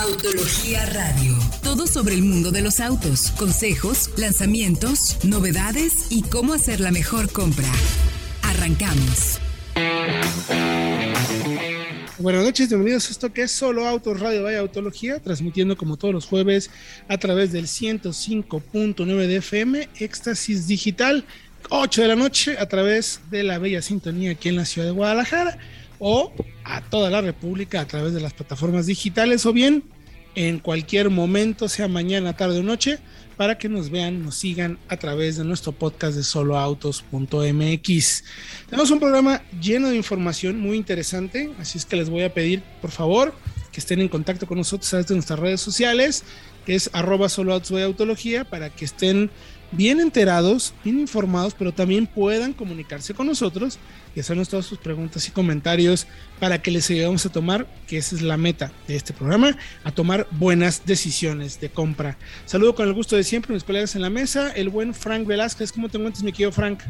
Autología Radio. Todo sobre el mundo de los autos, consejos, lanzamientos, novedades y cómo hacer la mejor compra. Arrancamos. Buenas noches, bienvenidos a esto que es Solo Autos Radio Vaya Autología, transmitiendo como todos los jueves a través del 105.9 de FM, Éxtasis Digital, 8 de la noche a través de la bella sintonía aquí en la ciudad de Guadalajara o a toda la República a través de las plataformas digitales o bien en cualquier momento, sea mañana, tarde o noche, para que nos vean, nos sigan a través de nuestro podcast de soloautos.mx. Tenemos un programa lleno de información muy interesante, así es que les voy a pedir, por favor, que estén en contacto con nosotros a través de nuestras redes sociales, que es arroba soloautos para que estén bien enterados, bien informados, pero también puedan comunicarse con nosotros y hacernos todas sus preguntas y comentarios para que les ayudemos a tomar, que esa es la meta de este programa, a tomar buenas decisiones de compra. Saludo con el gusto de siempre, mis colegas en la mesa, el buen Frank Velázquez. ¿Cómo te encuentras, mi querido Frank?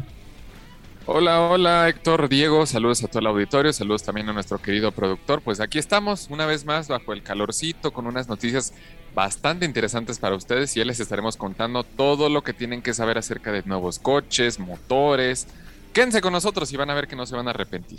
Hola, hola Héctor, Diego, saludos a todo el auditorio, saludos también a nuestro querido productor. Pues aquí estamos una vez más bajo el calorcito con unas noticias bastante interesantes para ustedes y ya les estaremos contando todo lo que tienen que saber acerca de nuevos coches, motores. Quédense con nosotros y van a ver que no se van a arrepentir.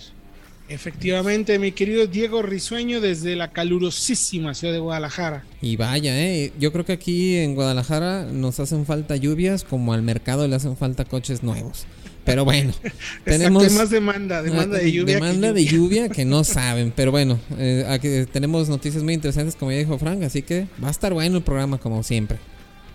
Efectivamente, mi querido Diego Risueño desde la calurosísima ciudad de Guadalajara. Y vaya, eh, yo creo que aquí en Guadalajara nos hacen falta lluvias como al mercado le hacen falta coches nuevos. Pero bueno, tenemos más demanda, demanda de lluvia. Demanda de lluvia que no saben. Pero bueno, eh, aquí tenemos noticias muy interesantes, como ya dijo Frank, así que va a estar bueno el programa como siempre.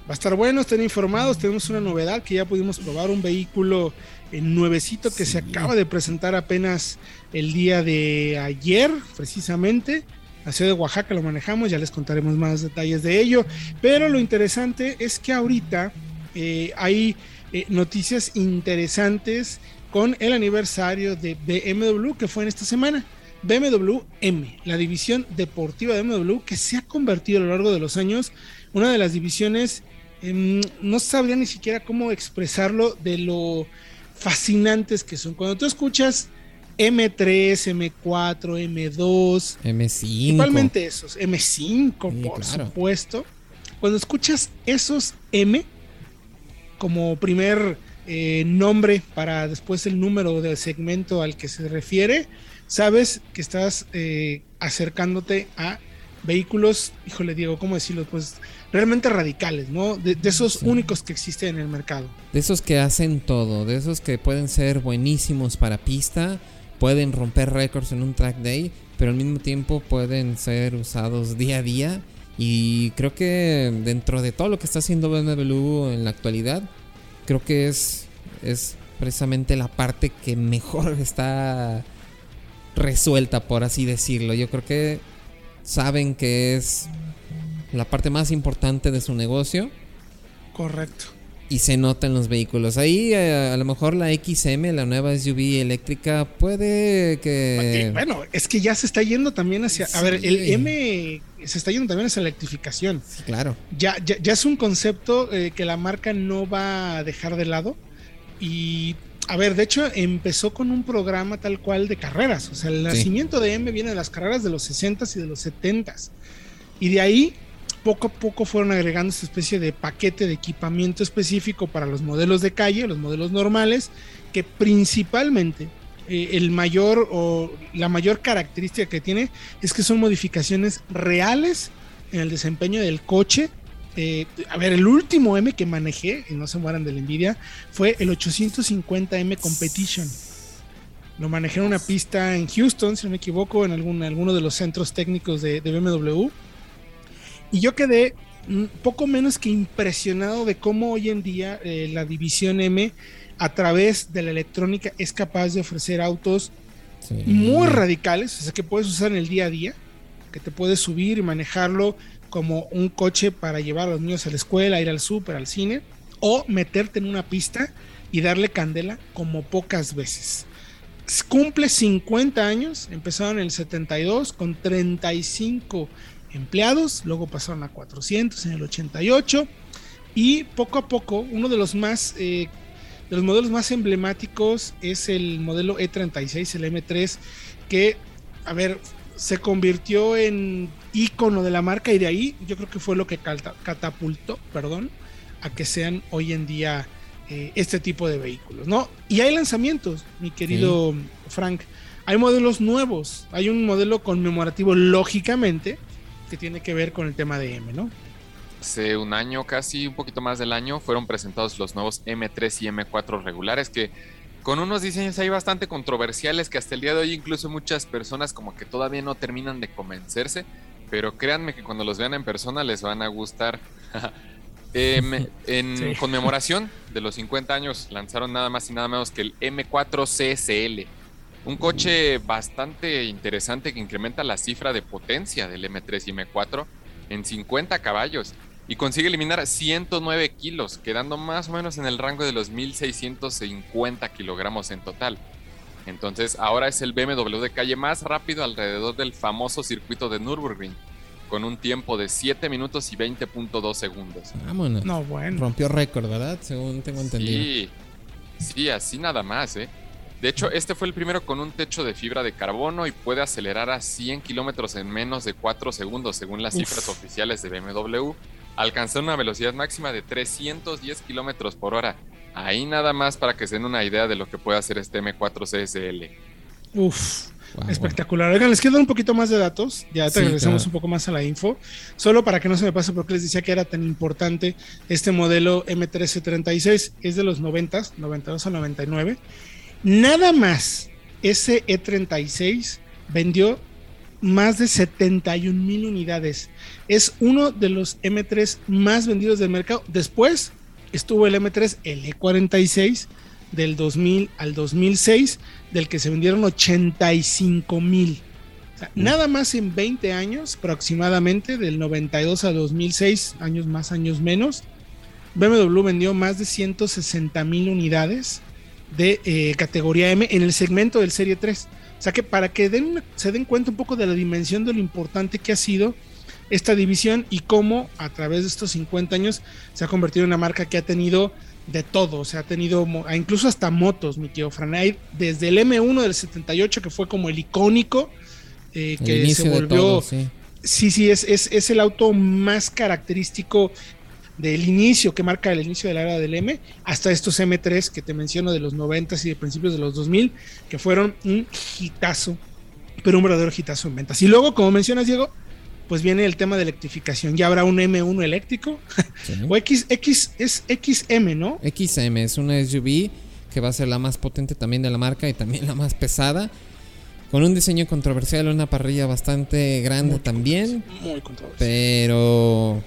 Va a estar bueno, estén informados. Tenemos una novedad que ya pudimos probar un vehículo nuevecito que se acaba de presentar apenas el día de ayer, precisamente. La ciudad de Oaxaca lo manejamos, ya les contaremos más detalles de ello. Pero lo interesante es que ahorita eh, hay eh, noticias interesantes con el aniversario de BMW que fue en esta semana. BMW M, la división deportiva de BMW que se ha convertido a lo largo de los años una de las divisiones, em, no sabría ni siquiera cómo expresarlo de lo fascinantes que son. Cuando tú escuchas M3, M4, M2, M5, principalmente esos, M5 por supuesto, cuando escuchas esos M, como primer eh, nombre para después el número del segmento al que se refiere, sabes que estás eh, acercándote a vehículos, híjole Diego, ¿cómo decirlo? Pues realmente radicales, ¿no? De, esos únicos que existen en el mercado. De esos que hacen todo, de esos que pueden ser buenísimos para pista, pueden romper récords en un track day, pero al mismo tiempo pueden ser usados día a día y creo que dentro de todo lo que está haciendo BMW en la actualidad, creo que es, es precisamente la parte que mejor está resuelta, por así decirlo. Yo creo que saben que es la parte más importante de su negocio. Correcto y se nota en los vehículos. Ahí eh, a lo mejor la XM, la nueva SUV eléctrica, puede que... Bueno, es que ya se está yendo también hacia... A ver, el M se está yendo también hacia la electrificación. claro. Ya, ya, es un concepto eh, que la marca no va a dejar de lado. Y, a ver, de hecho empezó con un programa tal cual de carreras. O sea, el nacimiento de M viene de las carreras de los 60s y de los 70s. Y de ahí poco a poco fueron agregando esta especie de paquete de equipamiento específico para los modelos de calle, los modelos normales, que principalmente eh, el mayor o la mayor característica que tiene es que son modificaciones reales en el desempeño del coche. Eh, a ver, el último M que manejé, y no se mueran de la envidia, fue el 850M Competition. Lo manejé en una pista en Houston, si no me equivoco, en algún, alguno de los centros técnicos de, de BMW y yo quedé poco menos que impresionado de cómo hoy en día eh, la división M a través de la electrónica es capaz de ofrecer autos muy radicales, o sea, que puedes usar en el día a día, que te puedes subir y manejarlo como un coche para llevar a los niños a la escuela, ir al súper, al cine, o meterte en una pista y darle candela como pocas veces. Cumple 50 años, empezaron en el 72 con 35 empleados, luego pasaron a 400 en el 88 y poco a poco uno de los más eh, de los modelos más emblemáticos es el modelo E36, el M3, que a ver, se convirtió en ícono de la marca y de ahí yo creo que fue lo que catapultó, perdón, a que sean hoy en día eh, este tipo de vehículos, ¿no? Y hay lanzamientos, mi querido Frank. Hay modelos nuevos. Hay un modelo conmemorativo, lógicamente, que tiene que ver con el tema de M, ¿no? Hace un año, casi un poquito más del año, fueron presentados los nuevos M3 y M4 regulares que con unos diseños ahí bastante controversiales que hasta el día de hoy incluso muchas personas como que todavía no terminan de convencerse, pero créanme que cuando los vean en persona les van a gustar. Em, en conmemoración de los 50 años lanzaron nada más y nada menos que el M4 CSL, un coche bastante interesante que incrementa la cifra de potencia del M3 y M4 en 50 caballos y consigue eliminar 109 kilos, quedando más o menos en el rango de los 1650 kilogramos en total. Entonces ahora es el BMW de calle más rápido alrededor del famoso circuito de Nürburgring con un tiempo de 7 minutos y 20.2 segundos. Vámonos. No, bueno. Rompió récord, ¿verdad? Según tengo entendido. Sí, sí, así nada más, ¿eh? De hecho, este fue el primero con un techo de fibra de carbono y puede acelerar a 100 kilómetros en menos de 4 segundos, según las cifras oficiales de BMW. Alcanzó una velocidad máxima de 310 kilómetros por hora. Ahí nada más para que se den una idea de lo que puede hacer este M4 CSL. Uf, Espectacular. Oigan, les quiero dar un poquito más de datos. Ya te regresamos un poco más a la info. Solo para que no se me pase porque les decía que era tan importante este modelo M1336. Es de los 90, 92 a 99. Nada más ese E36 vendió más de 71 mil unidades. Es uno de los M3 más vendidos del mercado. Después estuvo el M3, el E46 del 2000 al 2006, del que se vendieron 85 mil. nada más en 20 años aproximadamente, del 92 a 2006, años más, años menos, BMW vendió más de 160 mil unidades de eh, categoría M en el segmento del Serie 3. O sea que para que den, se den cuenta un poco de la dimensión de lo importante que ha sido esta división y cómo a través de estos 50 años se ha convertido en una marca que ha tenido de todo, o sea, ha tenido incluso hasta motos, mi tío Franay, desde el M1 del 78, que fue como el icónico, eh, que se volvió... sí. sí, es, es, el auto más característico del inicio, que marca el inicio de la era del M, hasta estos M3 que te menciono de los 90 y de principios de los 2000, que fueron un hitazo, pero un verdadero hitazo en ventas. Y luego, como mencionas, Diego, pues viene el tema de electrificación. Ya habrá un M1 eléctrico. o X, X, es XM, ¿no? XM es una SUV que va a ser la más potente también de la marca y también la más pesada. Con un diseño controversial, una parrilla bastante grande también. Muy controversial. Pero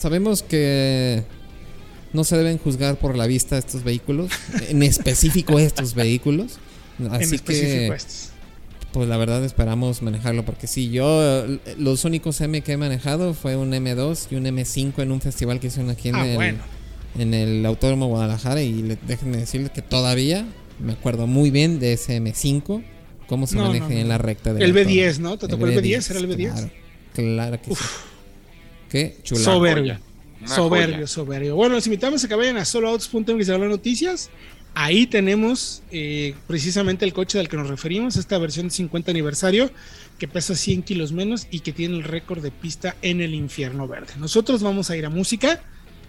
sabemos que no se deben juzgar por la vista estos vehículos, en específico estos vehículos. Así que estos pues la verdad esperamos manejarlo porque sí, yo los únicos M que he manejado fue un M2 y un M5 en un festival que hicieron aquí en, ah, el, en el Autódromo Guadalajara y déjenme decirles que todavía me acuerdo muy bien de ese M5, cómo se maneja en la recta del El B10, ¿no? ¿Te tocó el B10? ¿Era el B10? Claro, que sí. Qué chulada. Soberbio. soberbio, soberbio. Bueno, los invitamos a que vayan a se hablan noticias. Ahí tenemos eh, precisamente el coche del que nos referimos, esta versión de 50 aniversario que pesa 100 kilos menos y que tiene el récord de pista en el infierno verde. Nosotros vamos a ir a música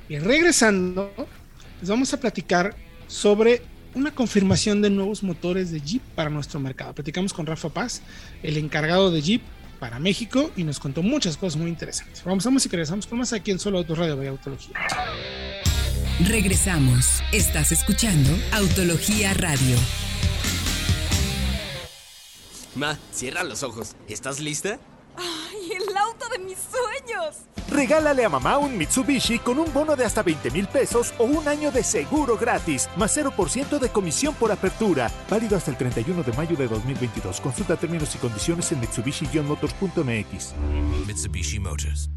y regresando les vamos a platicar sobre una confirmación de nuevos motores de Jeep para nuestro mercado. Platicamos con Rafa Paz, el encargado de Jeep para México y nos contó muchas cosas muy interesantes. Vamos a música y regresamos con más aquí en Solo Auto Radio de Autología. Regresamos. Estás escuchando Autología Radio. Ma, cierra los ojos. ¿Estás lista? ¡Ay, el auto de mis sueños! Regálale a mamá un Mitsubishi con un bono de hasta 20 mil pesos o un año de seguro gratis, más 0% de comisión por apertura. Válido hasta el 31 de mayo de 2022. Consulta términos y condiciones en mitsubishi-motors.mx. Mitsubishi Motors.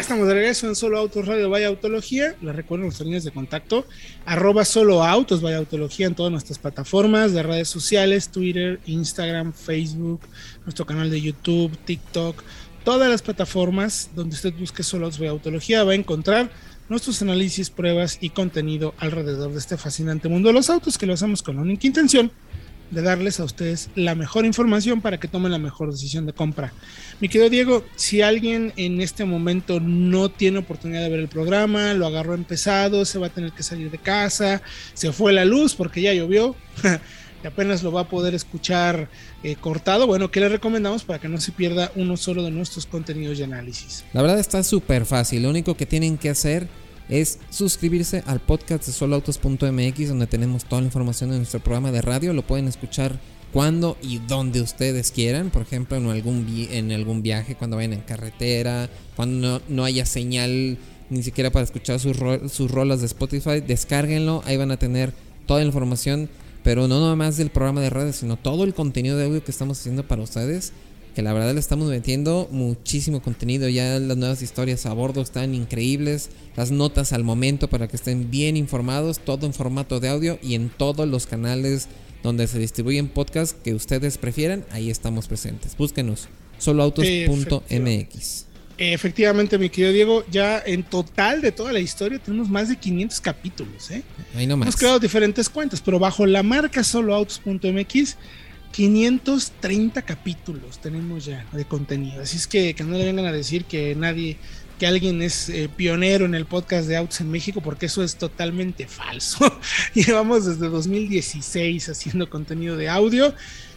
Estamos de regreso en Solo Autos Radio Vaya Autología. Les recuerdo nuestras líneas de contacto. Arroba Solo Autos Vaya Autología en todas nuestras plataformas de redes sociales, Twitter, Instagram, Facebook, nuestro canal de YouTube, TikTok. Todas las plataformas donde usted busque Solo Autos Vaya Autología va a encontrar nuestros análisis, pruebas y contenido alrededor de este fascinante mundo de los autos que lo hacemos con la única intención de darles a ustedes la mejor información para que tomen la mejor decisión de compra. Mi querido Diego, si alguien en este momento no tiene oportunidad de ver el programa, lo agarró empezado, se va a tener que salir de casa, se fue la luz porque ya llovió. y apenas lo va a poder escuchar eh, cortado, bueno, ¿qué le recomendamos para que no se pierda uno solo de nuestros contenidos de análisis? La verdad está súper fácil, lo único que tienen que hacer es suscribirse al podcast de soloautos.mx donde tenemos toda la información de nuestro programa de radio, lo pueden escuchar cuando y donde ustedes quieran, por ejemplo en algún, en algún viaje, cuando vayan en carretera, cuando no, haya señal ni siquiera para escuchar sus, sus rolas de Spotify, descárguenlo, ahí van a tener toda la información pero no nada más del programa de redes, sino todo el contenido de audio que estamos haciendo para ustedes. Que la verdad le estamos metiendo muchísimo contenido. Ya las nuevas historias a bordo están increíbles. Las notas al momento para que estén bien informados. Todo en formato de audio y en todos los canales donde se distribuyen podcasts que ustedes prefieran. Ahí estamos presentes. Búsquenos. Soloautos.mx. Efectivamente, mi querido Diego, ya en total de toda la historia tenemos más de 500 capítulos. ¿eh? Ahí no Hemos creado diferentes cuentas, pero bajo la marca soloautos.mx, 530 capítulos tenemos ya de contenido. Así es que, que no le vengan a decir que nadie, que alguien es eh, pionero en el podcast de autos en México, porque eso es totalmente falso. Llevamos desde 2016 haciendo contenido de audio,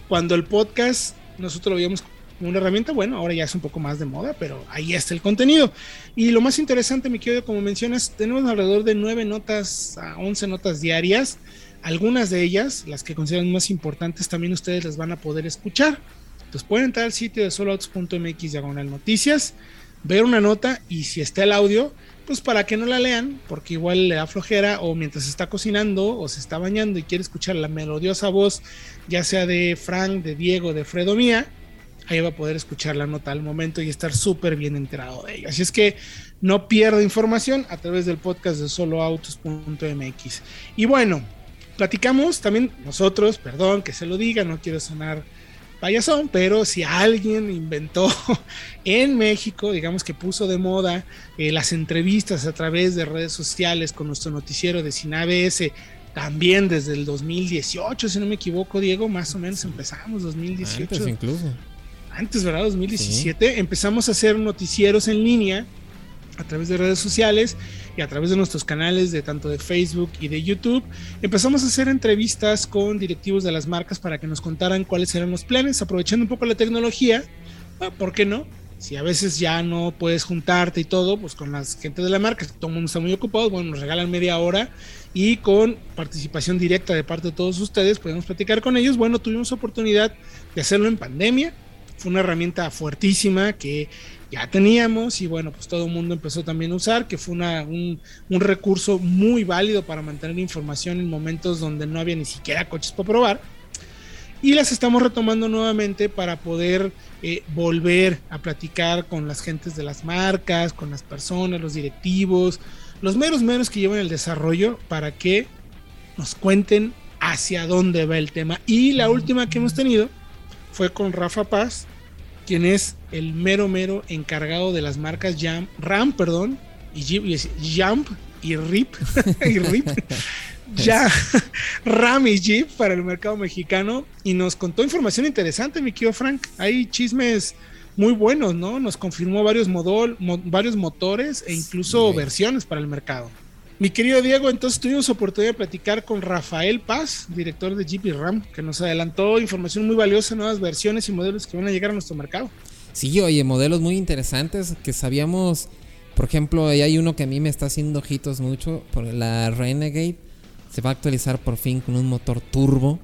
cuando el podcast nosotros lo habíamos una herramienta, bueno, ahora ya es un poco más de moda, pero ahí está el contenido. Y lo más interesante, mi querido, como mencionas, tenemos alrededor de 9 notas a 11 notas diarias. Algunas de ellas, las que consideran más importantes, también ustedes las van a poder escuchar. Entonces pueden entrar al sitio de soloautos.mx diagonal noticias, ver una nota y si está el audio, pues para que no la lean, porque igual le da flojera o mientras está cocinando o se está bañando y quiere escuchar la melodiosa voz, ya sea de Frank, de Diego, de Fredo Mía, ahí va a poder escuchar la nota al momento y estar súper bien enterado de ello. Así es que no pierda información a través del podcast de soloautos.mx. Y bueno, platicamos también nosotros, perdón que se lo diga, no quiero sonar payasón, pero si alguien inventó en México, digamos que puso de moda eh, las entrevistas a través de redes sociales con nuestro noticiero de SINABS, también desde el 2018, si no me equivoco, Diego, más o menos empezamos 2018. incluso antes, ¿verdad? 2017, empezamos a hacer noticieros en línea a través de redes sociales y a través de nuestros canales de tanto de Facebook y de YouTube. Empezamos a hacer entrevistas con directivos de las marcas para que nos contaran cuáles eran los planes, aprovechando un poco la tecnología. Ah, ¿Por qué no? Si a veces ya no puedes juntarte y todo, pues con las gente de la marca, todo el mundo está muy ocupado, bueno, nos regalan media hora y con participación directa de parte de todos ustedes, podemos platicar con ellos. Bueno, tuvimos oportunidad de hacerlo en pandemia, fue una herramienta fuertísima que ya teníamos y bueno, pues todo el mundo empezó también a usar, que fue una, un, recurso muy válido para mantener información en momentos donde no había ni siquiera coches para probar. Y las estamos retomando nuevamente para poder eh, volver a platicar con las gentes de las marcas, con las personas, los directivos, los meros meros que llevan el desarrollo para que nos cuenten hacia dónde va el tema. Y la última que hemos tenido fue con Rafa Paz, quien es el mero mero encargado de las marcas Jam, Ram, perdón, y Jump y Rip, y Rip, ya Ram y Jeep para el mercado mexicano y nos contó información interesante, mi querido Frank. Hay chismes muy buenos, ¿no? Nos confirmó varios, modol, varios motores e incluso versiones para el mercado. Mi querido Diego, entonces tuvimos oportunidad de platicar con Rafael Paz, director de Jeep Ram, que nos adelantó información muy valiosa, nuevas versiones y modelos que van a llegar a nuestro mercado. Sí, oye, modelos muy interesantes que sabíamos, por ejemplo, hay uno que a mí me está haciendo ojitos mucho, por la Renegade, se va a actualizar por fin con un motor turbo,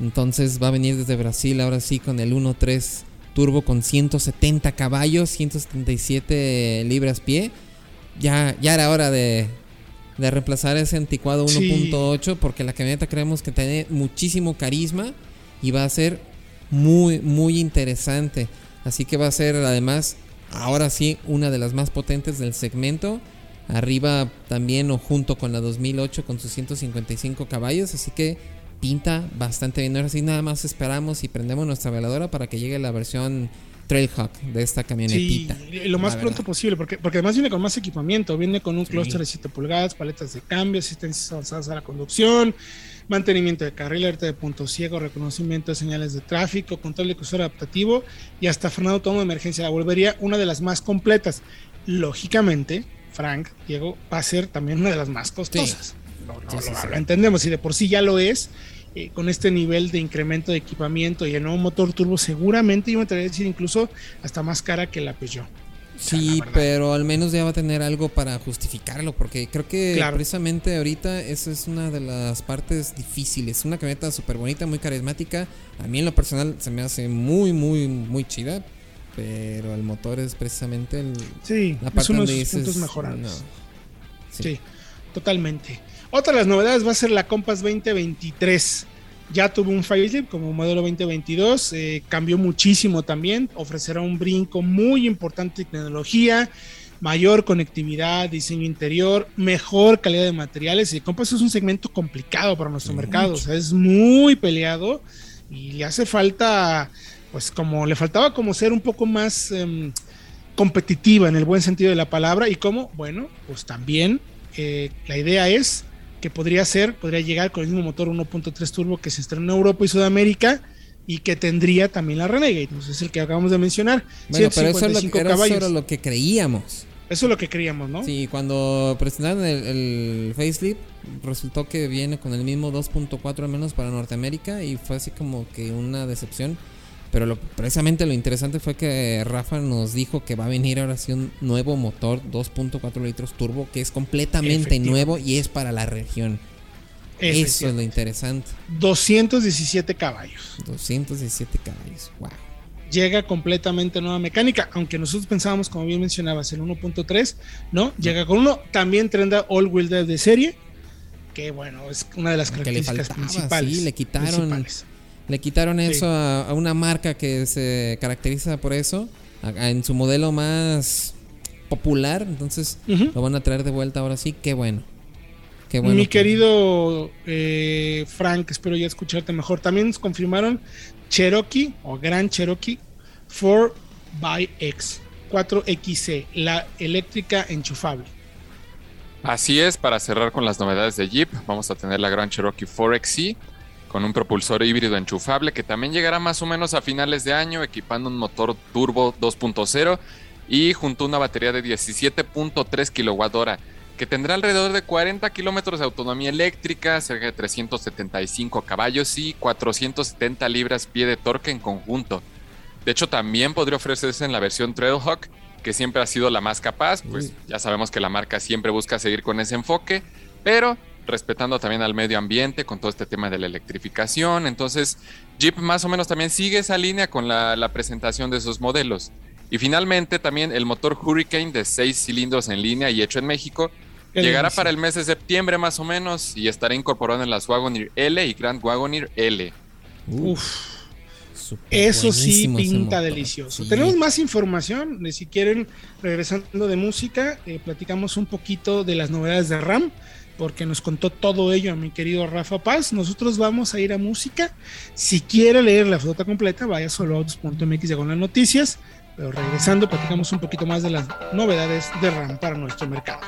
entonces va a venir desde Brasil ahora sí con el 1.3 turbo con 170 caballos, 177 libras pie. Ya, ya era hora de, de reemplazar ese anticuado 1.8 porque la camioneta creemos que tiene muchísimo carisma y va a ser muy muy interesante. Así que va a ser además ahora sí una de las más potentes del segmento. Arriba también o junto con la 2008 con sus 155 caballos, así que pinta bastante bien. Ahora sí nada más esperamos y prendemos nuestra veladora para que llegue la versión Trailhawk, de esta camionetita. Sí, lo más pronto posible, porque, porque además viene con más equipamiento, viene con un clúster de 7 pulgadas, paletas de cambio, asistencias avanzadas a la conducción, mantenimiento de carril, alerta de punto ciego, reconocimiento de señales de tráfico, control de crucero adaptativo y hasta frenado tomo de emergencia. La volvería una de las más completas. Lógicamente, Frank, Diego, va a ser también una de las más costosas. lo entendemos y de por sí ya lo es eh, con este nivel de incremento de equipamiento y el nuevo motor turbo, seguramente yo me atrevería a decir incluso hasta más cara que la Peugeot. Sí, pero al menos ya va a tener algo para justificarlo, porque creo que precisamente ahorita esa es una de las partes difíciles. Una camioneta súper bonita, muy carismática. A mí en lo personal se me hace muy, muy, muy chida, pero el motor es precisamente el, sí, la parte es uno de los puntos mejorados. sí, totalmente. Otra de las novedades va a ser la Compass 2023. Ya tuvo un facelift como modelo 2022, eh, cambió muchísimo también, ofrecerá un brinco muy importante de tecnología, mayor conectividad, diseño interior, mejor calidad de materiales. Y Compass es un segmento complicado para nuestro mercado, o sea, es muy peleado y le hace falta, pues como le faltaba como ser un poco más em, competitiva en el buen sentido de la palabra. Y como, bueno, pues también eh, la idea es que podría ser, podría llegar con el mismo motor 1.3 turbo que se estrenó en Europa y Sudamérica y que tendría también la Renegade, pues es el que acabamos de mencionar. Bueno, pero eso, es lo, era lo que creíamos. Eso es lo que creíamos, ¿no? Sí, cuando presentaron el, el facelift, resultó que viene con el mismo 2.4 al menos para Norteamérica y fue así como que una decepción. Pero lo, precisamente lo interesante fue que Rafa nos dijo que va a venir ahora sí un nuevo motor 2.4 litros turbo que es completamente nuevo y es para la región. Eso es lo interesante. 217 caballos. 217 caballos, wow. Llega completamente nueva mecánica, aunque nosotros pensábamos, como bien mencionabas, el 1.3, ¿no? Llega con uno, también trenda all-wheel drive de serie, que bueno, es una de las características principales. Sí, le quitaron le quitaron eso a, una marca que se caracteriza por eso, en su modelo más popular, entonces lo van a traer de vuelta ahora sí, qué bueno. Qué bueno Mi querido eh, Frank, espero ya escucharte mejor. También nos confirmaron Cherokee o Gran Cherokee 4x 4XC, la eléctrica enchufable. Así es, para cerrar con las novedades de Jeep, vamos a tener la Gran Cherokee 4XC con un propulsor híbrido enchufable que también llegará más o menos a finales de año equipando un motor turbo 2.0 y junto a una batería de 17.3 kWh que tendrá alrededor de 40 kilómetros de autonomía eléctrica, cerca de 375 caballos y 470 libras pie de torque en conjunto. De hecho, también podría ofrecerse en la versión Trailhawk, que siempre ha sido la más capaz, pues ya sabemos que la marca siempre busca seguir con ese enfoque, pero respetando también al medio ambiente con todo este tema de la electrificación. Entonces, Jeep más o menos también sigue esa línea con la, presentación de sus modelos. Y finalmente también el motor Hurricane de 6 cilindros en línea y hecho en México llegará para el mes de septiembre más o menos y estará incorporado en las Wagoneer L y Grand Wagoneer L. Uf. Eso sí pinta delicioso. Tenemos más información. Si quieren, regresando de música, eh, platicamos un poquito de las novedades de RAM porque nos contó todo ello a mi querido Rafa Paz. Nosotros vamos a ir a música. Si quiere leer la foto completa, vaya a autos.mx con las noticias. Pero regresando, platicamos un poquito más de las novedades de RAM para nuestro mercado.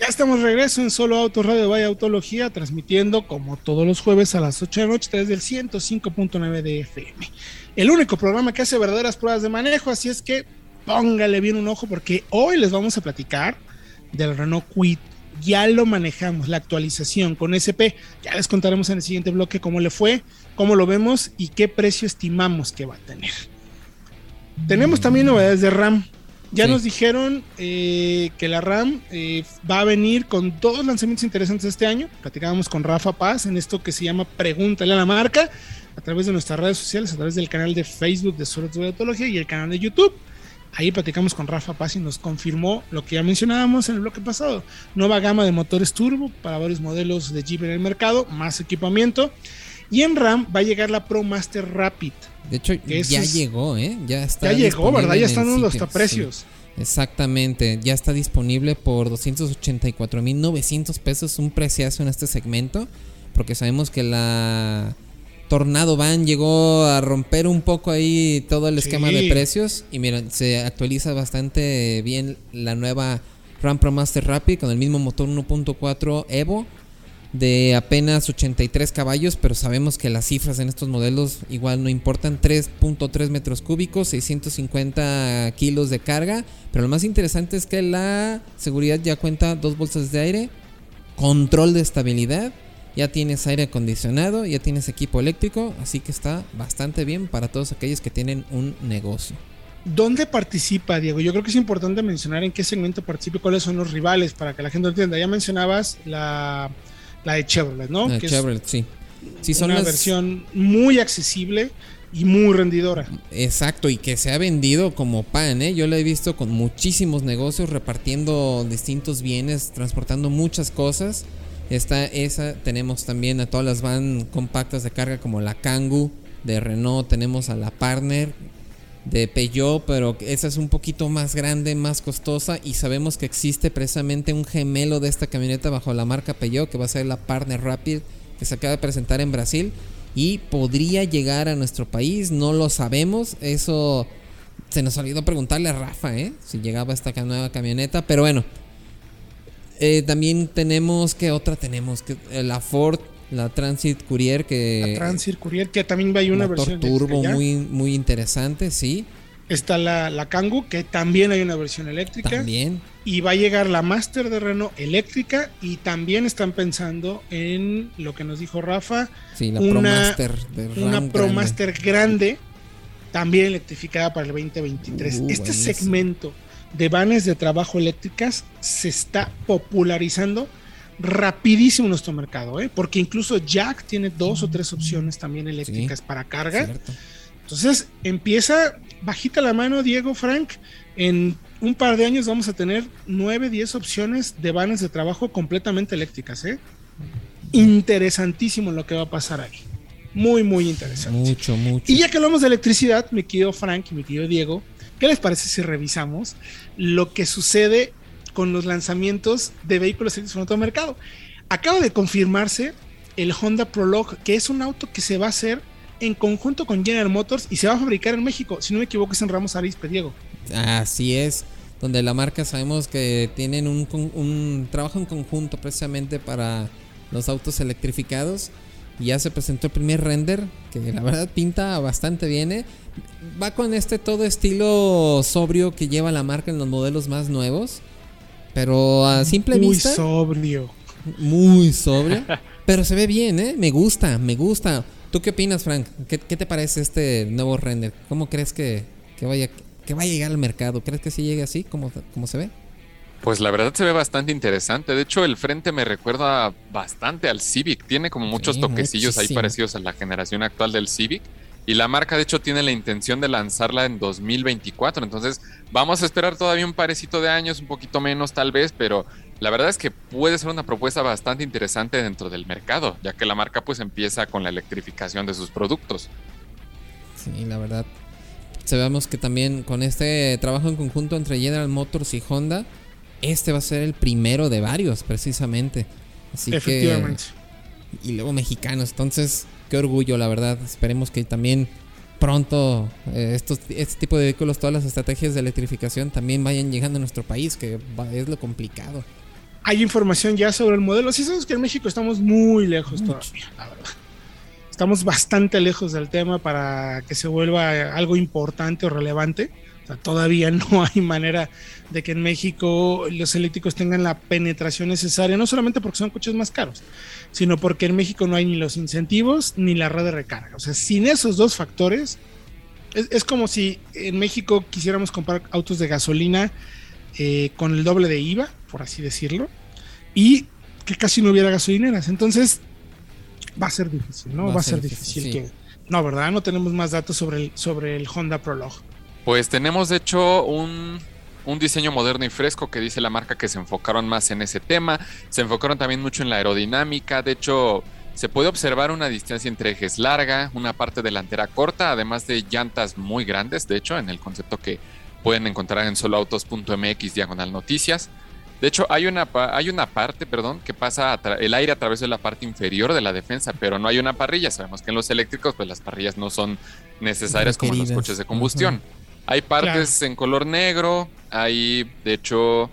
Ya estamos regreso en Solo Autos Radio Vaya Autología, transmitiendo como todos los jueves a las 8 de la noche desde el 105.9 de FM. El único programa que hace verdaderas pruebas de manejo, así es que póngale bien un ojo porque hoy les vamos a platicar del Renault Quid. Ya lo manejamos, la actualización con SP. Ya les contaremos en el siguiente bloque cómo le fue, cómo lo vemos y qué precio estimamos que va a tener. Tenemos también novedades de RAM. Ya nos dijeron eh, que la RAM eh, va a venir con dos lanzamientos interesantes este año. Platicábamos con Rafa Paz en esto que se llama Pregúntale a la marca a través de nuestras redes sociales, a través del canal de Facebook de Solo de y el canal de YouTube. Ahí platicamos con Rafa Paz y nos confirmó lo que ya mencionábamos en el bloque pasado. Nueva gama de motores turbo para varios modelos de Jeep en el mercado, más equipamiento. Y en RAM va a llegar la Pro Master Rapid. De hecho, ya llegó, ¿eh? Ya está. Ya llegó, ¿verdad? Ya están los precios. exactamente, ya está disponible por 284.900 pesos, un preciazo en este segmento, porque sabemos que la Tornado Van llegó a romper un poco ahí todo el esquema Sí. de precios. Y miren, se actualiza bastante bien la nueva Ram Pro Master Rapid con el mismo motor 1.4 Evo de apenas 83 caballos, pero sabemos que las cifras en estos modelos igual no importan. 3.3 metros cúbicos, 650 kilos de carga. Pero lo más interesante es que la seguridad ya cuenta dos bolsas de aire, control de estabilidad, ya tienes aire acondicionado, ya tienes equipo eléctrico, así que está bastante bien para todos aquellos que tienen un negocio. ¿Dónde participa, Diego? Yo creo que es importante mencionar en qué segmento participa y cuáles son los rivales para que la gente lo entienda. Ya mencionabas la, la de Chevrolet, ¿no? Ah, que Chevrolet, sí. Sí, es son una las- versión muy accesible y muy rendidora. Exacto, y que se ha vendido como pan, ¿eh? Yo lo he visto con muchísimos negocios repartiendo distintos bienes, transportando muchas cosas. Está esa, tenemos también a todas las van compactas de carga como la Kangoo de Renault, tenemos a la Partner de Peugeot, pero esa es un poquito más grande, más costosa y sabemos que existe precisamente un gemelo de esta camioneta bajo la marca Peugeot que va a ser la Partner Rapid que se acaba de presentar en Brasil y podría llegar a nuestro país, no lo sabemos, eso se nos olvidó preguntarle a Rafa, ¿eh? Si llegaba esta nueva camioneta, pero bueno. Eh, también tenemos, ¿qué otra tenemos? Que, eh, la Ford, la Transit Courier, que... La Transit Courier, que también hay una motor versión turbo muy, muy interesante, sí. Está la, la Kangoo, que también hay una versión eléctrica. También. Y va a llegar la Master de Renault eléctrica. Y también están pensando en lo que nos dijo Rafa, Sí, la Una- Pro Master de una Ram Pro grande. Master grande, también electrificada para el 2023. Uh, este buenísimo. segmento de vanes de trabajo eléctricas se está popularizando rapidísimo nuestro mercado, ¿eh? porque incluso Jack tiene dos o tres opciones también eléctricas para carga. Cierto. Entonces empieza, bajita la mano, Diego Frank. En un par de años vamos a tener 9, 10 opciones de vanes de trabajo completamente eléctricas. ¿eh? Interesantísimo lo que va a pasar ahí. Muy, muy interesante. Mucho, mucho. Y ya que hablamos de electricidad, mi querido Frank y mi querido Diego, ¿qué les parece si revisamos lo que sucede con los lanzamientos de vehículos en otro mercado? Acaba de confirmarse el Honda Prologue, que es un auto que se va a hacer en conjunto con General Motors y se va a fabricar en México. Si no me equivoco, es en Ramos Arizpe, Diego. Así es, donde la marca sabemos que tienen un trabajo en conjunto precisamente para los autos electrificados. Y ya se presentó el primer render, que la verdad pinta bastante bien. ¿eh? Va con este todo estilo sobrio que lleva la marca en los modelos más nuevos. Pero a simple Muy vista, sobrio. muy sobrio. pero se ve bien, ¿eh? Me gusta, me gusta. ¿Tú qué opinas, Frank? ¿Qué, qué te parece este nuevo render? ¿Cómo crees que, que vaya, que va a llegar al mercado? ¿Crees que sí llegue así como, como se ve? Pues la verdad se ve bastante interesante. De hecho, el frente me recuerda bastante al Civic. Tiene como muchos Sí, toquecillos ahí parecidos a la generación actual del Civic. Y la marca, de hecho, tiene la intención de lanzarla en 2024. Entonces, vamos a esperar todavía un parecito de años, un poquito menos tal vez, pero la verdad es que puede ser una propuesta bastante interesante dentro del mercado, ya que la marca pues empieza con la electrificación de sus productos. Sí, la verdad. Sabemos que también con este trabajo en conjunto entre General Motors y Honda, este va a ser el primero de varios, precisamente. Así Efectivamente. que. Y luego mexicanos. Entonces, qué orgullo, la verdad. Esperemos que también pronto eh, estos, este tipo de vehículos, todas las estrategias de electrificación también vayan llegando a nuestro país, que va- es lo complicado. Hay información ya sobre el modelo. Sí, sabemos que en México estamos muy lejos Mucho. todavía, la verdad. Estamos bastante lejos del tema para que se vuelva algo importante o relevante. O sea, todavía no hay manera de que en México los eléctricos tengan la penetración necesaria, no solamente porque son coches más caros, sino porque en México no hay ni los incentivos ni la red de recarga. O sea, sin esos dos factores, es, es como si en México quisiéramos comprar autos de gasolina eh, con el doble de IVA, por así decirlo, y que casi no hubiera gasolineras. Entonces, va a ser difícil, ¿no? Va, a ser difícil, sí. que... No, ¿verdad? No tenemos más datos sobre el, sobre el Honda Prologue. Pues tenemos de hecho un, un diseño moderno y fresco que dice la marca que se enfocaron más en ese tema, se enfocaron también mucho en la aerodinamica, de hecho se puede observar una distancia entre ejes larga, una parte delantera corta, además de llantas muy grandes, de hecho en el concepto que pueden encontrar en soloautos.mx diagonal noticias. De hecho, hay una, hay una parte, perdón, que pasa el aire a través de la parte inferior de la defensa, pero no hay una parrilla. Sabemos que en los eléctricos, pues las parrillas no son necesarias como en los coches de combustión. Hay partes en color negro, hay de hecho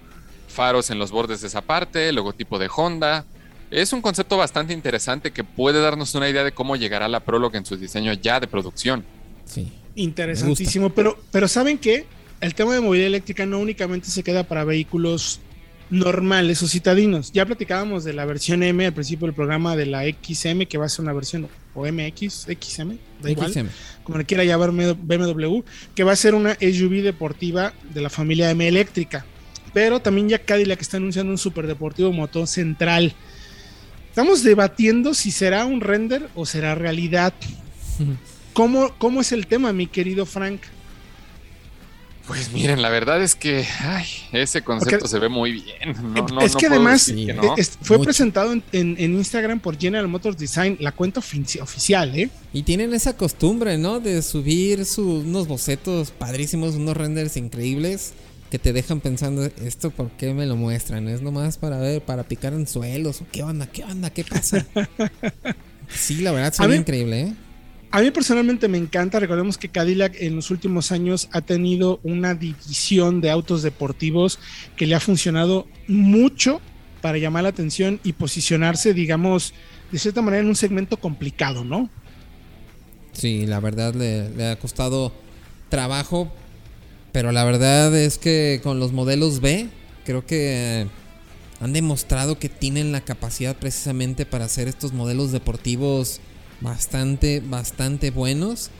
faros en los bordes de esa parte, logotipo de Honda. Es un concepto bastante interesante que puede darnos una idea de cómo llegará la Prologue en su diseño ya de producción. Sí. Interesantísimo, pero, pero ¿saben qué? El tema de movilidad eléctrica no únicamente se queda para vehículos normales o citadinos. Ya platicábamos de la versión M al principio del programa de la XM, que va a ser una versión o MX, XM, da igual, como le quiera llamar BMW, que va a ser una SUV deportiva de la familia M eléctrica. Pero también ya Cadillac está anunciando un superdeportivo motor central. Estamos debatiendo si será un render o será realidad. ¿Cómo, cómo es el tema, mi querido Frank? Pues miren, la verdad es que ese concepto se ve muy bien. es que además fue presentado en, Instagram por General Motors Design, la cuenta oficial, ¿eh? Y tienen esa costumbre, ¿no? De subir unos bocetos padrísimos, unos renders increíbles que te dejan pensando, ¿esto por qué me lo muestran? ¿Es nomás para ver, para picar en suelos? ¿Qué onda? ¿Qué onda? ¿Qué pasa? sí, la verdad, se ve increíble, ¿eh? A mí personalmente me encanta. Recordemos que Cadillac en los últimos años ha tenido una división de autos deportivos que le ha funcionado mucho para llamar la atención y posicionarse, digamos, de cierta manera en un segmento complicado, ¿no? Sí, la verdad le, ha costado trabajo, pero la verdad es que con los modelos B, creo que han demostrado que tienen la capacidad precisamente para hacer estos modelos deportivos bastante, bastante buenos.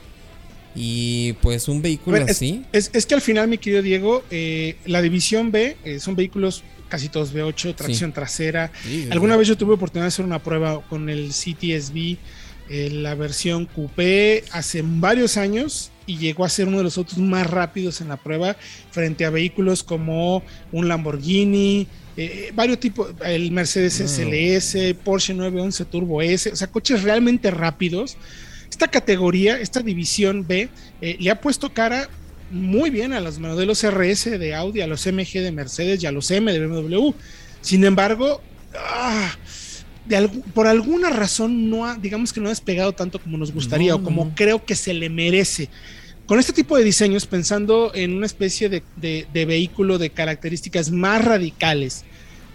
Y pues un vehículo así. Es, que al final, mi querido Diego, eh, la división B eh, son vehículos casi todos V8, tracción trasera. Alguna vez yo tuve oportunidad de hacer una prueba con el CTSV, eh, la versión Coupé, hace varios años y llegó a ser uno de los autos más rápidos en la prueba frente a vehículos como un Lamborghini, eh, varios tipos, el Mercedes SLS, Porsche 911 Turbo S, o sea, coches realmente rápidos. Esta categoría, esta división B, eh, le ha puesto cara muy bien a los modelos RS de Audi, a los MG de Mercedes y a los M de BMW. Sin embargo, ah, por alguna razón no ha, digamos que no ha despegado tanto como nos gustaría o como creo que se le merece con este tipo de diseños, pensando en una especie de, vehículo de características más radicales,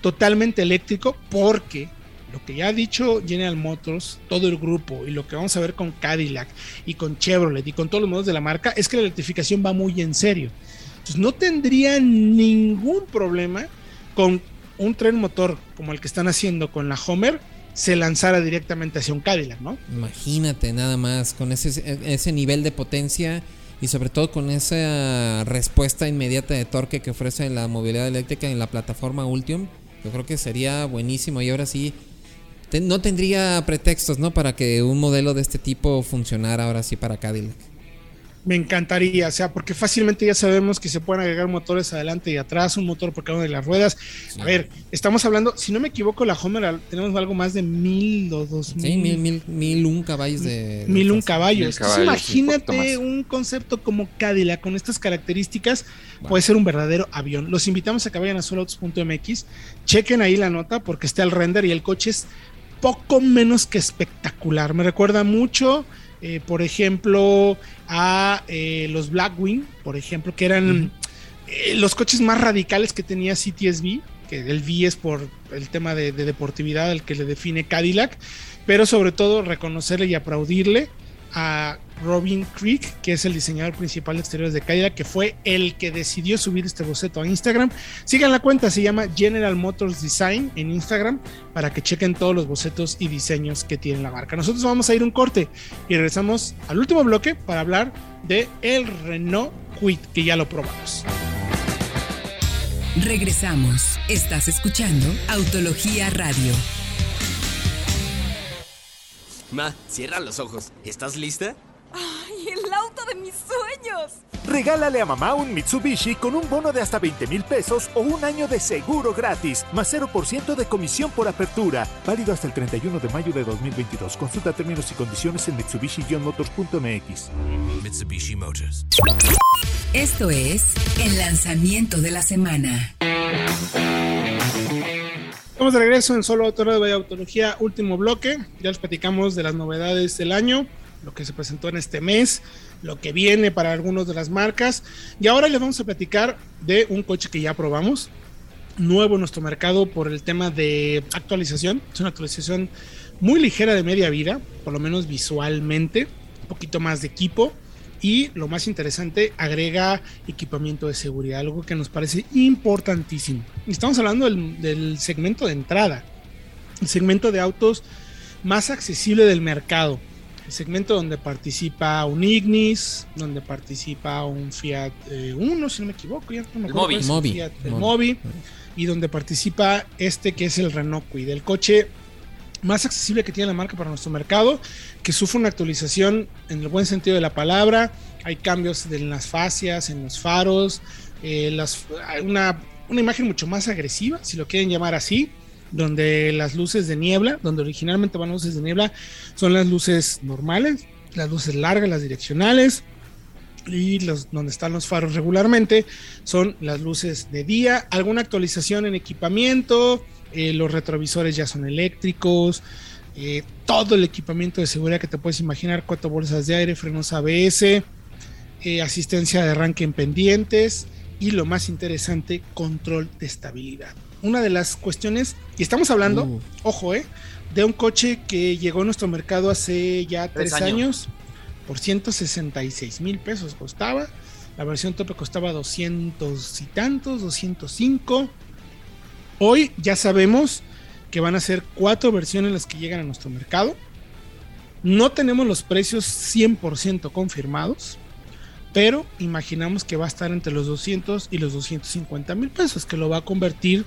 totalmente eléctrico, porque lo que ya ha dicho General Motors, todo el grupo, y lo que vamos a ver con Cadillac y con Chevrolet y con todos los modos de la marca, es que la electrificación va muy en serio. Entonces no tendría ningún problema con un tren motor como el que están haciendo con la Homer, se lanzara directamente hacia un Cadillac, ¿no? Imagínate nada más, con ese nivel de potencia y sobre todo con esa respuesta inmediata de torque que ofrece la movilidad eléctrica en la plataforma Ultium, yo creo que sería buenísimo y ahora sí no tendría pretextos, ¿no? Para que un modelo de este tipo funcionara ahora sí para Cadillac me encantaría, o sea, porque fácilmente ya sabemos que se pueden agregar motores adelante y atrás, un motor por cada una de las ruedas. A ver, estamos hablando, si no me equivoco, la Homer tenemos algo más de mil o dos mil. Sí, mil, mil, mil un caballos de. Mil un caballos. imagínate un, concepto como Cadillac con estas características, puede ser un verdadero avión. Los invitamos a que vayan a soloautos.mx, chequen ahí la nota porque está el render y el coche es poco menos que espectacular. Me recuerda mucho eh, por ejemplo, a eh, los Blackwing, por ejemplo, que eran eh, los coches más radicales que tenía CTSV, que el V es por el tema de, de deportividad al que le define Cadillac, pero sobre todo reconocerle y aplaudirle a Robin Creek, que es el diseñador principal de exteriores de Cadillac, que fue el que decidió subir este boceto a Instagram. Sigan la cuenta, se llama General Motors Design en Instagram para que chequen todos los bocetos y diseños que tiene la marca. Nosotros vamos a ir un corte y regresamos al último bloque para hablar de el Renault Quit, que ya lo probamos. Regresamos. Estás escuchando Autología Radio. Ma, cierra los ojos. ¿Estás lista? ¡Ay, el auto de mis sueños! Regálale a mamá un Mitsubishi con un bono de hasta 20 mil pesos o un año de seguro gratis, más 0% de comisión por apertura. Válido hasta el 31 de mayo de 2022. Consulta términos y condiciones en mitsubishi-motors.mx. Mitsubishi Motors. Esto es el lanzamiento de la semana. Estamos de regreso en Solo Autor de Autología, último bloque. Ya les platicamos de las novedades del año, lo que se presentó en este mes, lo que viene para algunas de las marcas. Y ahora les vamos a platicar de un coche que ya probamos, nuevo en nuestro mercado por el tema de actualización. Es una actualización muy ligera de media vida, por lo menos visualmente, un poquito más de equipo y lo más interesante, agrega equipamiento de seguridad, algo que nos parece importantísimo. Estamos hablando del, segmento de entrada, el segmento de autos más accesible del mercado, el segmento donde participa un Ignis, donde participa un Fiat 1, eh, si no me equivoco, ya no me acuerdo. El Mobi. Fiat, el Mobi, y donde participa este que es el Renault Kwid, el coche más accesible que tiene la marca para nuestro mercado, que sufre una actualización en el buen sentido de la palabra. Hay cambios en las fascias, en los faros, eh, una, una imagen mucho más agresiva, si lo quieren llamar así, donde las luces de niebla, donde originalmente van luces de niebla, son las luces normales, las luces largas, las direccionales, y los, donde están los faros regularmente son las luces de día, alguna actualización en equipamiento, eh, los retrovisores ya son eléctricos, eh, todo el equipamiento de seguridad que te puedes imaginar, cuatro bolsas de aire, frenos ABS, eh, asistencia de arranque en pendientes y lo más interesante, control de estabilidad. Una de las cuestiones, y estamos hablando, uh. ojo, eh, de un coche que llegó a nuestro mercado hace ya tres, años. por 166 mil pesos costaba. La versión tope costaba 200 y tantos, 205. Hoy ya sabemos que van a ser cuatro versiones las que llegan a nuestro mercado. No tenemos los precios 100% confirmados, pero imaginamos que va a estar entre los 200 y los 250 mil pesos, que lo va a convertir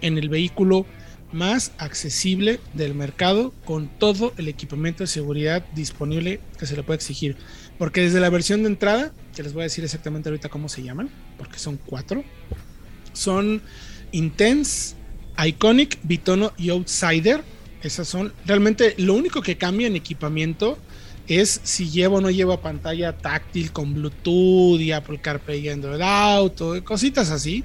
en el vehículo más accesible del mercado con todo el equipamiento de seguridad disponible que se le puede exigir. Porque desde la versión de entrada, que les voy a decir exactamente ahorita cómo se llaman, porque son cuatro, son Intense, Iconic, Bitono y Outsider. Esas son realmente lo único que cambia en equipamiento es si lleva o no lleva pantalla táctil con Bluetooth y Apple CarPlay y Android Auto, cositas así.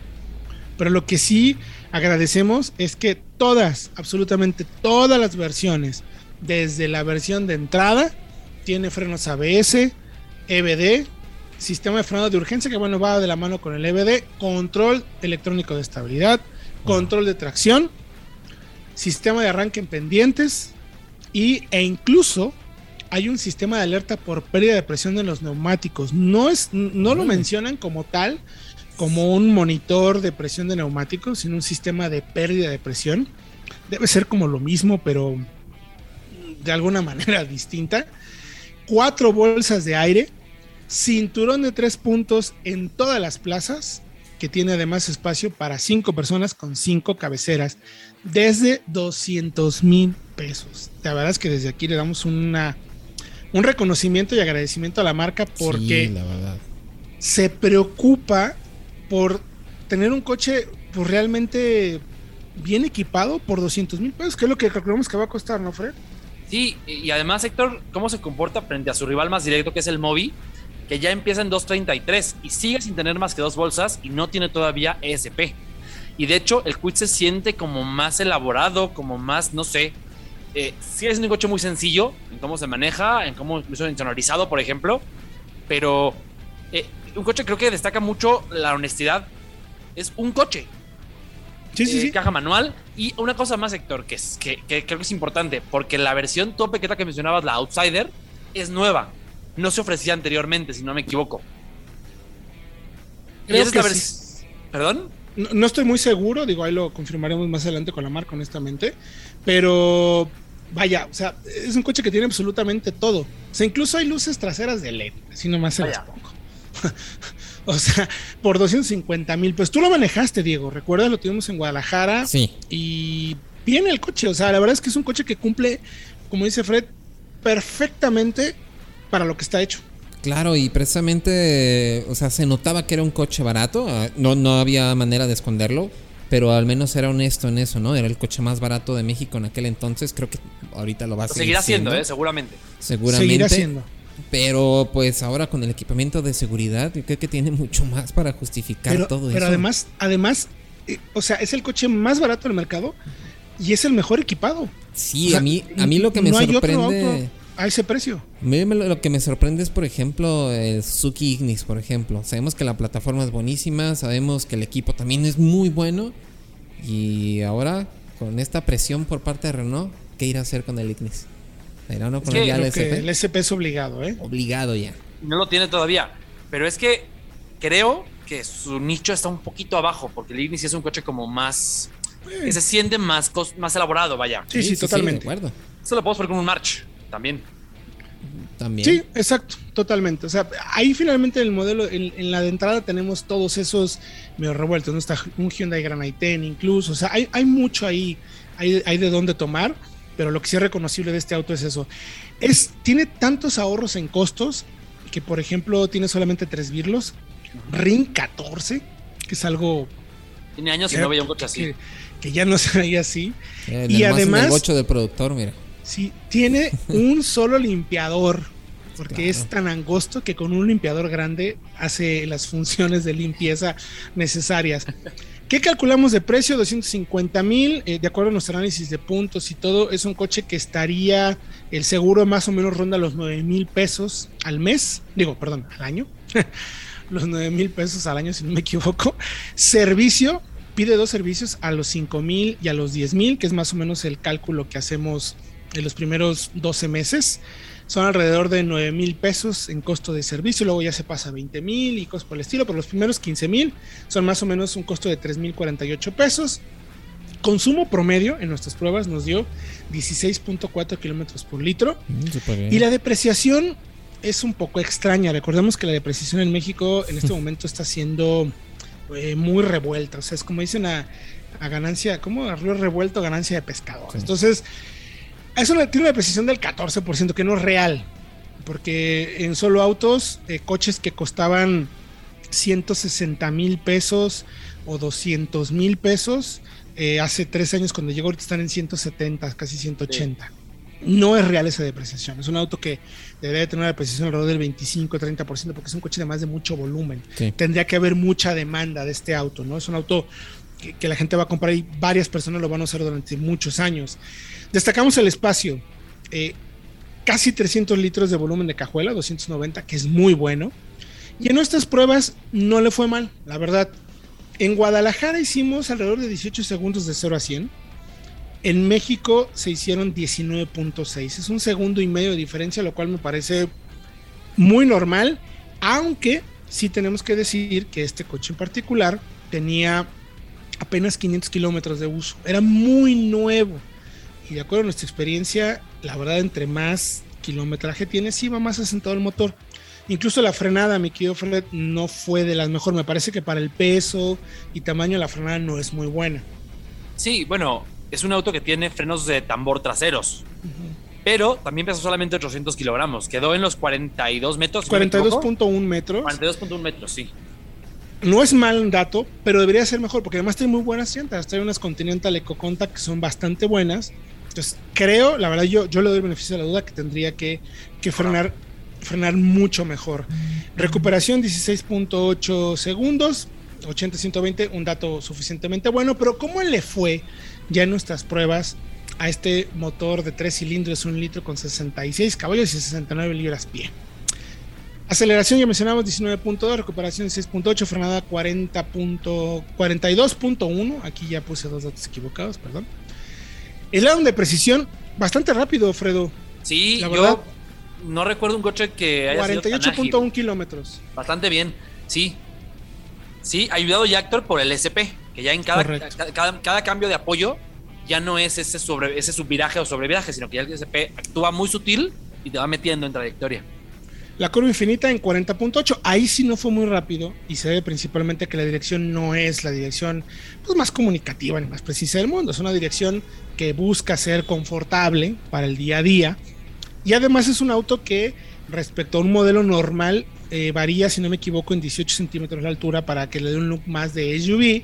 Pero lo que sí agradecemos es que todas, absolutamente todas las versiones, desde la versión de entrada, tiene frenos ABS, EBD, sistema de frenado de urgencia que bueno va de la mano con el EBD, control electrónico de estabilidad, control de tracción, sistema de arranque en pendientes y, e incluso hay un sistema de alerta por pérdida de presión en los neumáticos. No, es, no lo mencionan como tal, como un monitor de presión de neumáticos, sino un sistema de pérdida de presión. Debe ser como lo mismo, pero de alguna manera distinta. Cuatro bolsas de aire cinturón de tres puntos en todas las plazas, que tiene además espacio para cinco personas con cinco cabeceras, desde 200 mil pesos. La verdad es que desde aquí le damos una, un reconocimiento y agradecimiento a la marca porque se preocupa por tener un coche pues, realmente bien equipado por 200 mil pesos, que es lo que calculamos que va a costar, ¿no, Fred? Sí, y además, Héctor, ¿cómo se comporta frente a su rival más directo, que es el Mobi? Que ya empieza en 2.33 y sigue sin tener más que dos bolsas y no tiene todavía ESP. Y de hecho, el Quid se siente como más elaborado, como más, no sé. Eh, sigue siendo un coche muy sencillo en cómo se maneja, en cómo es insonorizado, por ejemplo. Pero eh, un coche creo que destaca mucho la honestidad. Es un coche. Sí, sí, eh, sí. Caja manual. Y una cosa más, Héctor, que, es, que, que creo que es importante, porque la versión tope que es que mencionabas, la Outsider, es nueva no se ofrecía anteriormente, si no me equivoco. Creo que ¿Perdón? No, estoy muy seguro, digo, ahí lo confirmaremos más adelante con la marca, honestamente. Pero vaya, o sea, es un coche que tiene absolutamente todo. O sea, incluso hay luces traseras de LED, así nomás se las pongo. o sea, por 250 mil pues Tú lo manejaste, Diego, recuerdas, lo tuvimos en Guadalajara. Sí. Y viene el coche, o sea, la verdad es que es un coche que cumple, como dice Fred, perfectamente para lo que está hecho. Claro, y precisamente, o sea, se notaba que era un coche barato, ah, no, no había manera de esconderlo, pero al menos era honesto en eso, ¿no? Era el coche más barato de México en aquel entonces, creo que ahorita lo va a seguir seguirá siendo, ¿eh? Seguramente. Seguramente. Seguirá siendo. Pero pues ahora con el equipamiento de seguridad, yo creo que tiene mucho más para justificar todo eso. Pero además, además, eh, o sea, es el coche más barato del mercado y es el mejor equipado. Sí, a mí, a mí lo que me sorprende a ese precio. Lo que me sorprende es, por ejemplo, el Suzuki Ignis, por ejemplo. Sabemos que la plataforma es buenísima, sabemos que el equipo también es muy bueno. Y ahora, con esta presión por parte de Renault, ¿qué irá a hacer con el Ignis? ¿Irá no con el, SP? el SP es obligado, ¿eh? Obligado ya. No lo tiene todavía. Pero es que creo que su nicho está un poquito abajo, porque el Ignis es un coche como más. que se siente más, más elaborado, vaya. Sí, sí, totalmente. de acuerdo. Eso lo podemos ver con un March también. También. Sí, exacto, totalmente. O sea, ahí finalmente el modelo, en, la de entrada tenemos todos esos medio revueltos, ¿no? Está un Hyundai Granite incluso, o sea, hay, hay mucho ahí, hay, hay, de dónde tomar, pero lo que sí es reconocible de este auto es eso. Es, tiene tantos ahorros en costos que, por ejemplo, tiene solamente tres virlos, RIN 14, que es algo... Tiene años que, no veía un coche así. Que, ya no se veía así. Eh, y además... el 8 del productor, mira. Sí, tiene un solo limpiador, porque es tan angosto que con un limpiador grande hace las funciones de limpieza necesarias. ¿Qué calculamos de precio? 250 mil, eh, de acuerdo a nuestro análisis de puntos y todo, es un coche que estaría, el seguro más o menos ronda los 9 mil pesos al mes, digo, perdón, al año, los 9 mil pesos al año si no me equivoco. Servicio, pide dos servicios a los 5 mil y a los 10 mil, que es más o menos el cálculo que hacemos en los primeros 12 meses. Son alrededor de 9 mil pesos en costo de servicio, luego ya se pasa a 20 mil y cosas por el estilo, pero los primeros 15 mil son más o menos un costo de 3 mil 48 pesos. Consumo promedio en nuestras pruebas nos dio 16.4 kilómetros por litro. Mm, y la depreciación es un poco extraña. Recordemos que la depreciación en México en este momento está siendo eh, muy revuelta. O sea, es como dicen a, a ganancia, como río revuelto, ganancia de pescado. Entonces, eso tiene una precisión del 14%, que no es real. Porque en solo autos, eh, coches que costaban 160 mil pesos o 200 mil pesos, eh, hace tres años cuando llegó, ahorita están en 170, casi 180. No es real esa depreciación. Es un auto que debería tener una depreciación alrededor del 25-30% porque es un coche de más de mucho volumen. Tendría que haber mucha demanda de este auto, ¿no? Es un auto que, que, la gente va a comprar y varias personas lo van a usar durante muchos años. Destacamos el espacio. Eh, casi 300 litros de volumen de cajuela, 290, que es muy bueno. Y en nuestras pruebas no le fue mal, la verdad. En Guadalajara hicimos alrededor de 18 segundos de 0 a 100. En México se hicieron 19.6. Es un segundo y medio de diferencia, lo cual me parece muy normal. Aunque sí tenemos que decir que este coche en particular tenía apenas 500 kilómetros de uso. Era muy nuevo y de acuerdo a nuestra experiencia, la verdad, entre más kilometraje tiene, sí va más asentado el motor. Incluso la frenada, mi querido Fred, no fue de las mejores. Me parece que para el peso y tamaño la frenada no es muy buena. Sí, bueno, es un auto que tiene frenos de tambor traseros. Pero también pesa solamente 800 kilogramos. Quedó en los 42 metros. 42.1 metros. 42.1 metros, sí. No es mal dato, pero debería ser mejor porque además tiene muy buenas llantas. Trae unas Continental Eco Contact que son bastante buenas entonces, creo, la verdad, yo, yo le doy el beneficio de la duda que tendría que, frenar, frenar mucho mejor. Recuperación 16.8 segundos, 80-120, un dato suficientemente bueno, pero ¿cómo le fue ya en nuestras pruebas a este motor de tres cilindros, un litro con 66 caballos y 69 libras pie? Aceleración ya mencionamos 19.2, recuperación 6.8, frenada 40.42.1, aquí ya puse dos datos equivocados, perdón. El álbum de precisión, bastante rápido, Fredo. Sí, la verdad. no recuerdo un coche que haya 48.1 kilómetros. Bastante bien, sí. Sí, ayudado ya Héctor por el SP, que ya en cada, cada, cambio de apoyo ya no es ese, sobre, ese subviraje o sobreviraje, sino que ya el SP actúa muy sutil y te va metiendo en trayectoria. La curva infinita en 40.8, ahí sí no fue muy rápido y se ve principalmente que la dirección no es la dirección pues, más comunicativa ni más precisa del mundo, es una dirección que busca ser confortable para el día a día y además es un auto que respecto a un modelo normal eh, varía, si no me equivoco, en 18 centímetros de altura para que le dé un look más de SUV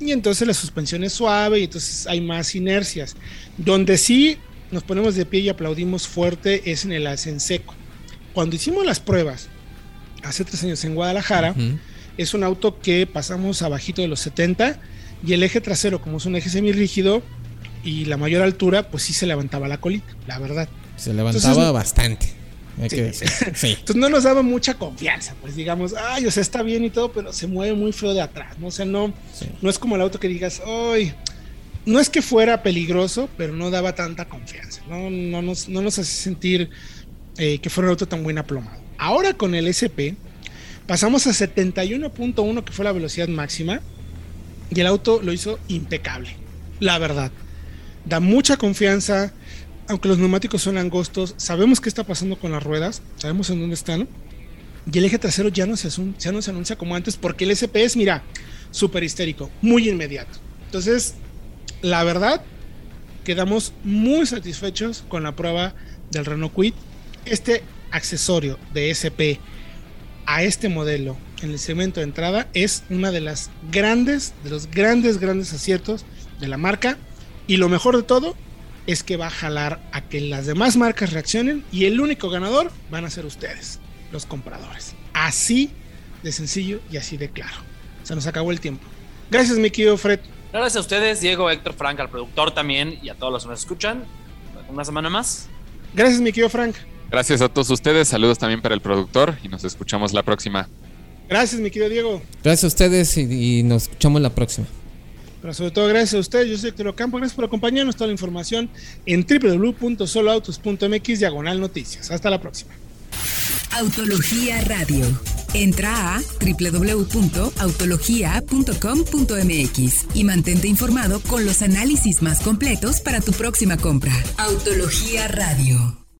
y entonces la suspensión es suave y entonces hay más inercias. Donde sí nos ponemos de pie y aplaudimos fuerte es en el alcen seco cuando hicimos las pruebas hace tres años en Guadalajara, es un auto que pasamos abajito de los 70 y el eje trasero, como es un eje semirrígido y la mayor altura, pues sí se levantaba la colita, la verdad. Se levantaba bastante. Entonces no nos daba mucha confianza, pues digamos, ay, o sea, está bien y todo, pero se mueve muy feo de atrás, ¿no? O sea, no, no es como el auto que digas, ay, no es que fuera peligroso, pero no daba tanta confianza, no, no, nos, no nos hace sentir eh, que fuera un auto tan buen aplomado. Ahora con el SP, pasamos a 71.1, que fue la velocidad máxima, y el auto lo hizo impecable, la verdad. Da mucha confianza, aunque los neumáticos son angostos, sabemos qué está pasando con las ruedas, sabemos en dónde están. Y el eje trasero ya no se, ya no se anuncia como antes porque el SP es, mira, súper histérico, muy inmediato. Entonces, la verdad, quedamos muy satisfechos con la prueba del Renault Quid. Este accesorio de SP a este modelo en el segmento de entrada es una de las grandes, de los grandes, grandes aciertos de la marca. Y lo mejor de todo es que va a jalar a que las demás marcas reaccionen y el único ganador van a ser ustedes, los compradores. Así de sencillo y así de claro. Se nos acabó el tiempo. Gracias, mi querido Fred. Gracias a ustedes, Diego, Héctor, Frank, al productor también y a todos los que nos escuchan. Una semana más. Gracias, mi querido Frank. Gracias a todos ustedes. Saludos también para el productor y nos escuchamos la próxima. Gracias, mi querido Diego. Gracias a ustedes y, nos escuchamos la próxima. Pero sobre todo gracias a ustedes, yo soy Héctor Campo, gracias por acompañarnos, toda la información en www.soloautos.mx diagonal noticias. Hasta la próxima. Autología Radio. Entra a www.autologia.com.mx y mantente informado con los análisis más completos para tu próxima compra. Autología Radio.